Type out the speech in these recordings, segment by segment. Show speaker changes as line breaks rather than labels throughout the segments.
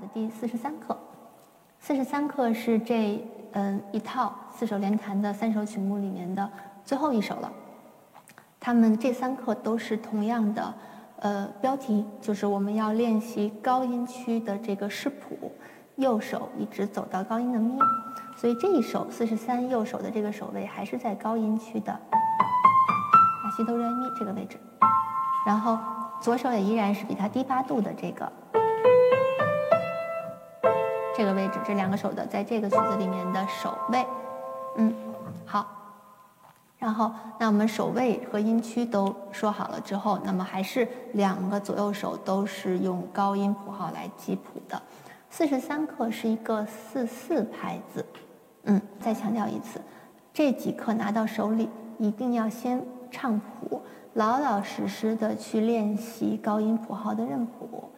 的第四十三课。四十三课是这嗯一套四手联弹的三首曲目里面的最后一首了。他们这三课都是同样的，呃，标题就是我们要练习高音区的这个视谱，右手一直走到高音的咪，所以这一首四十三右手的这个手位还是在高音区的拉西哆来咪这个位置，然后左手也依然是比它低八度的这个这个位置，这两个手的在这个曲子里面的手位，嗯，好。然后，那我们手位和音区都说好了之后，那么还是两个左右手都是用高音谱号来记谱的。四十三课是一个四四拍子，嗯，再强调一次，这几课拿到手里一定要先唱谱，老老实实的去练习高音谱号的认谱，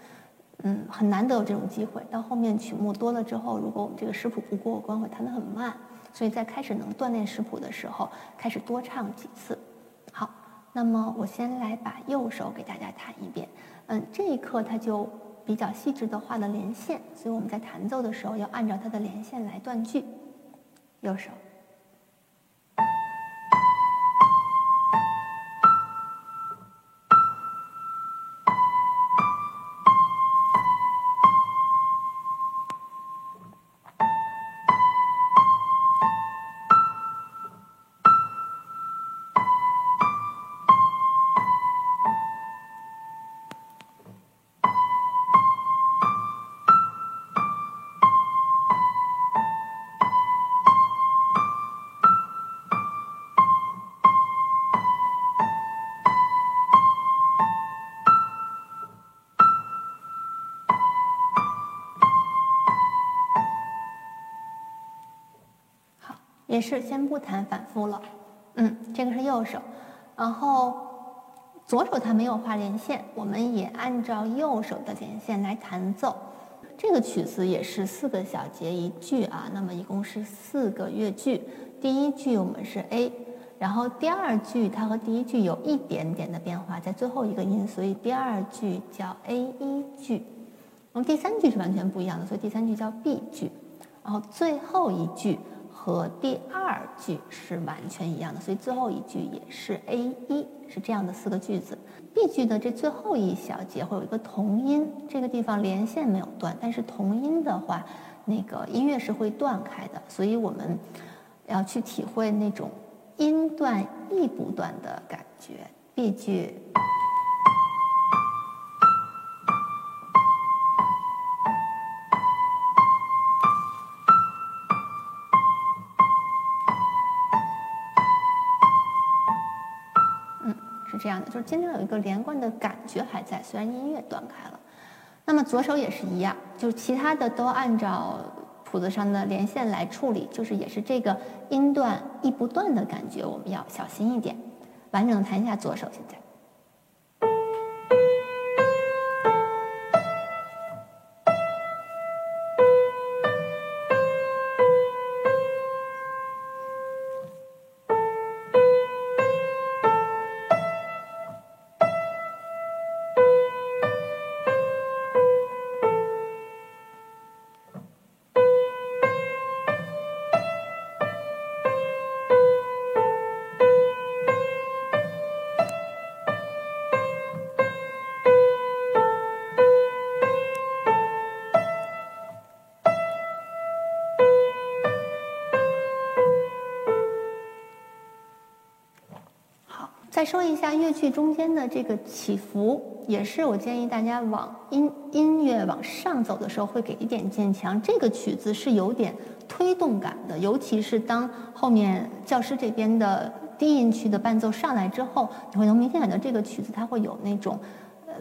嗯，很难得有这种机会。到后面曲目多了之后，如果我们这个识谱不过关，会弹得很慢。所以在开始能锻炼识谱的时候，开始多唱几次。好，那么我先来把右手给大家弹一遍。嗯，这一课它就比较细致的画了连线，所以我们在弹奏的时候要按照它的连线来断句。右手。也是先不弹反复了，嗯，这个是右手，然后左手它没有画连线，我们也按照右手的连线来弹奏。这个曲子也是四个小节一句啊，那么一共是四个乐句。第一句我们是 A，然后第二句它和第一句有一点点的变化，在最后一个音，所以第二句叫 A 一句。然后第三句是完全不一样的，所以第三句叫 B 句。然后最后一句。和第二句是完全一样的，所以最后一句也是 A 一，是这样的四个句子。B 句的这最后一小节会有一个同音，这个地方连线没有断，但是同音的话，那个音乐是会断开的，所以我们要去体会那种音断意不断的感觉。B 句。这样的就是今天有一个连贯的感觉还在，虽然音乐断开了。那么左手也是一样，就是其他的都按照谱子上的连线来处理，就是也是这个音断意不断的感觉，我们要小心一点。完整弹一下左手，现在。再说一下乐句中间的这个起伏，也是我建议大家往音音乐往上走的时候会给一点渐强。这个曲子是有点推动感的，尤其是当后面教师这边的低音区的伴奏上来之后，你会能明显感到这个曲子它会有那种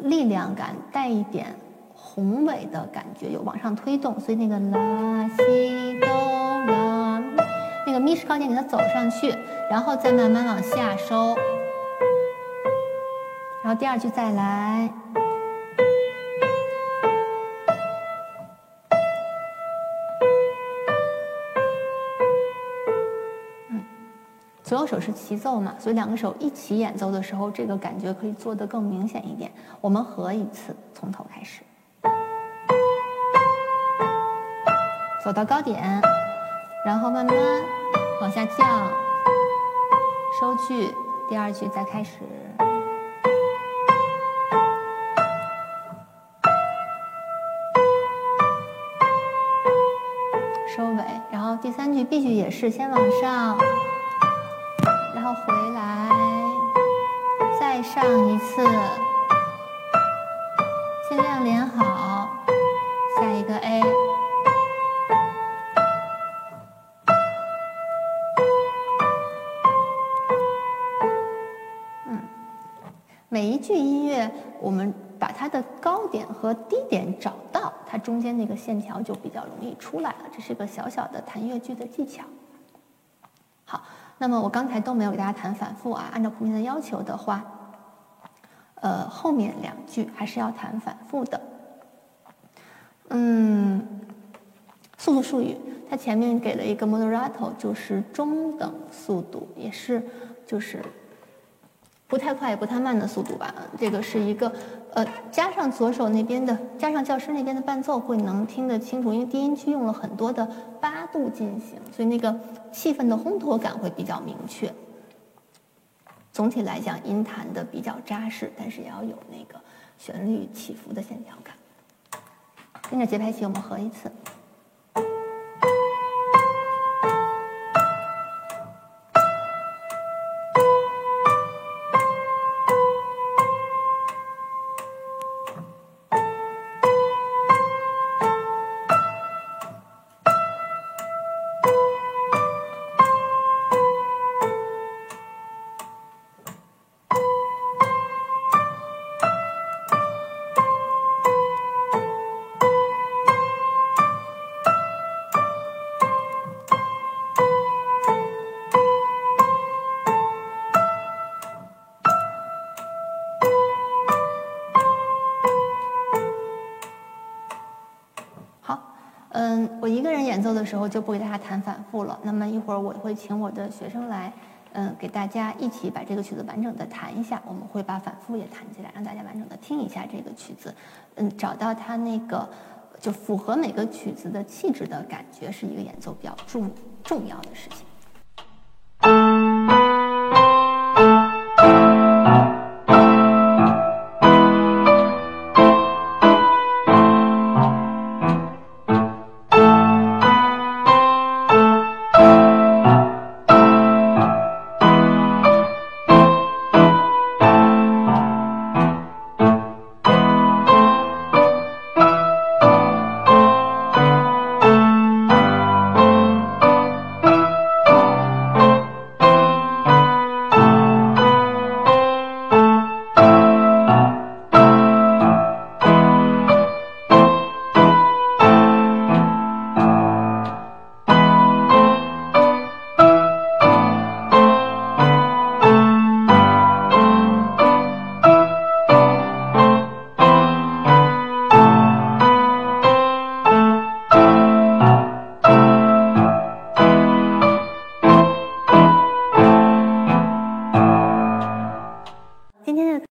力量感，带一点宏伟的感觉，有往上推动。所以那个拉西哆拉，那个咪是高键给它走上去，然后再慢慢往下收。然后第二句再来，嗯，左右手是齐奏嘛，所以两个手一起演奏的时候，这个感觉可以做得更明显一点。我们合一次，从头开始。走到高点，然后慢慢往下降，收句，第二句再开始。第三句 B 句也是先往上，然后回来，再上一次，尽量连好，下一个 A，嗯，每一句音乐我们。把它的高点和低点找到，它中间那个线条就比较容易出来了。这是个小小的弹乐句的技巧。好，那么我刚才都没有给大家弹反复啊。按照谱面的要求的话，呃，后面两句还是要弹反复的。嗯，速度术语，它前面给了一个 moderato，就是中等速度，也是就是。不太快也不太慢的速度吧，这个是一个，呃，加上左手那边的，加上教师那边的伴奏会能听得清楚，因为低音区用了很多的八度进行，所以那个气氛的烘托感会比较明确。总体来讲，音弹的比较扎实，但是也要有那个旋律起伏的线条感。跟着节拍器，我们合一次。一个人演奏的时候就不给大家弹反复了。那么一会儿我会请我的学生来，嗯，给大家一起把这个曲子完整的弹一下。我们会把反复也弹起来，让大家完整的听一下这个曲子，嗯，找到它那个就符合每个曲子的气质的感觉，是一个演奏比较重重要的事情。